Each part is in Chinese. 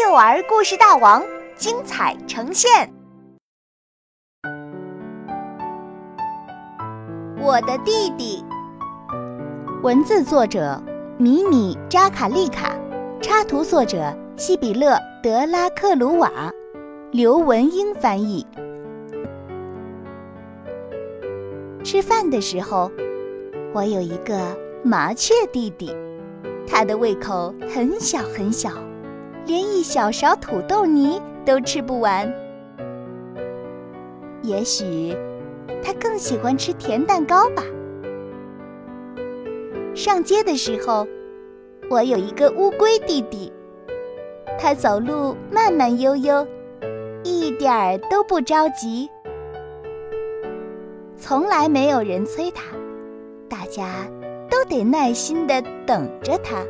幼儿故事大王精彩呈现。我的弟弟，文字作者米米扎卡利卡，插图作者西比勒德拉克鲁瓦，刘文英翻译。吃饭的时候，我有一个麻雀弟弟，他的胃口很小很小。连一小勺土豆泥都吃不完。也许他更喜欢吃甜蛋糕吧。上街的时候，我有一个乌龟弟弟，他走路慢慢悠悠，一点儿都不着急，从来没有人催他，大家都得耐心的等着他。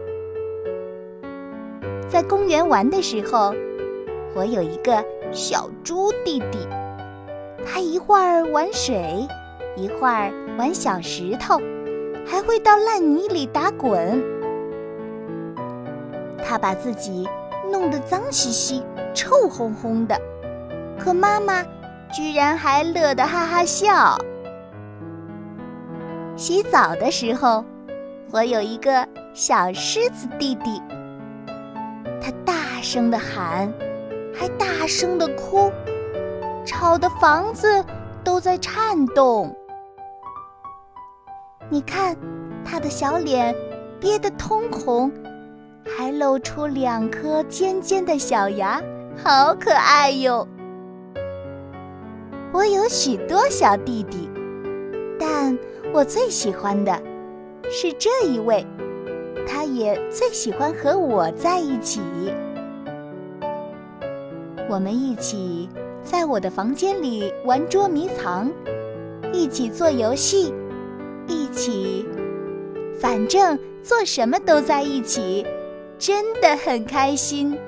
在公园玩的时候，我有一个小猪弟弟，他一会儿玩水，一会儿玩小石头，还会到烂泥里打滚。他把自己弄得脏兮兮、臭烘烘的，可妈妈居然还乐得哈哈笑。洗澡的时候，我有一个小狮子弟弟。他大声的喊，还大声的哭，吵得房子都在颤动。你看，他的小脸憋得通红，还露出两颗尖尖的小牙，好可爱哟！我有许多小弟弟，但我最喜欢的是这一位。他也最喜欢和我在一起。我们一起在我的房间里玩捉迷藏，一起做游戏，一起，反正做什么都在一起，真的很开心。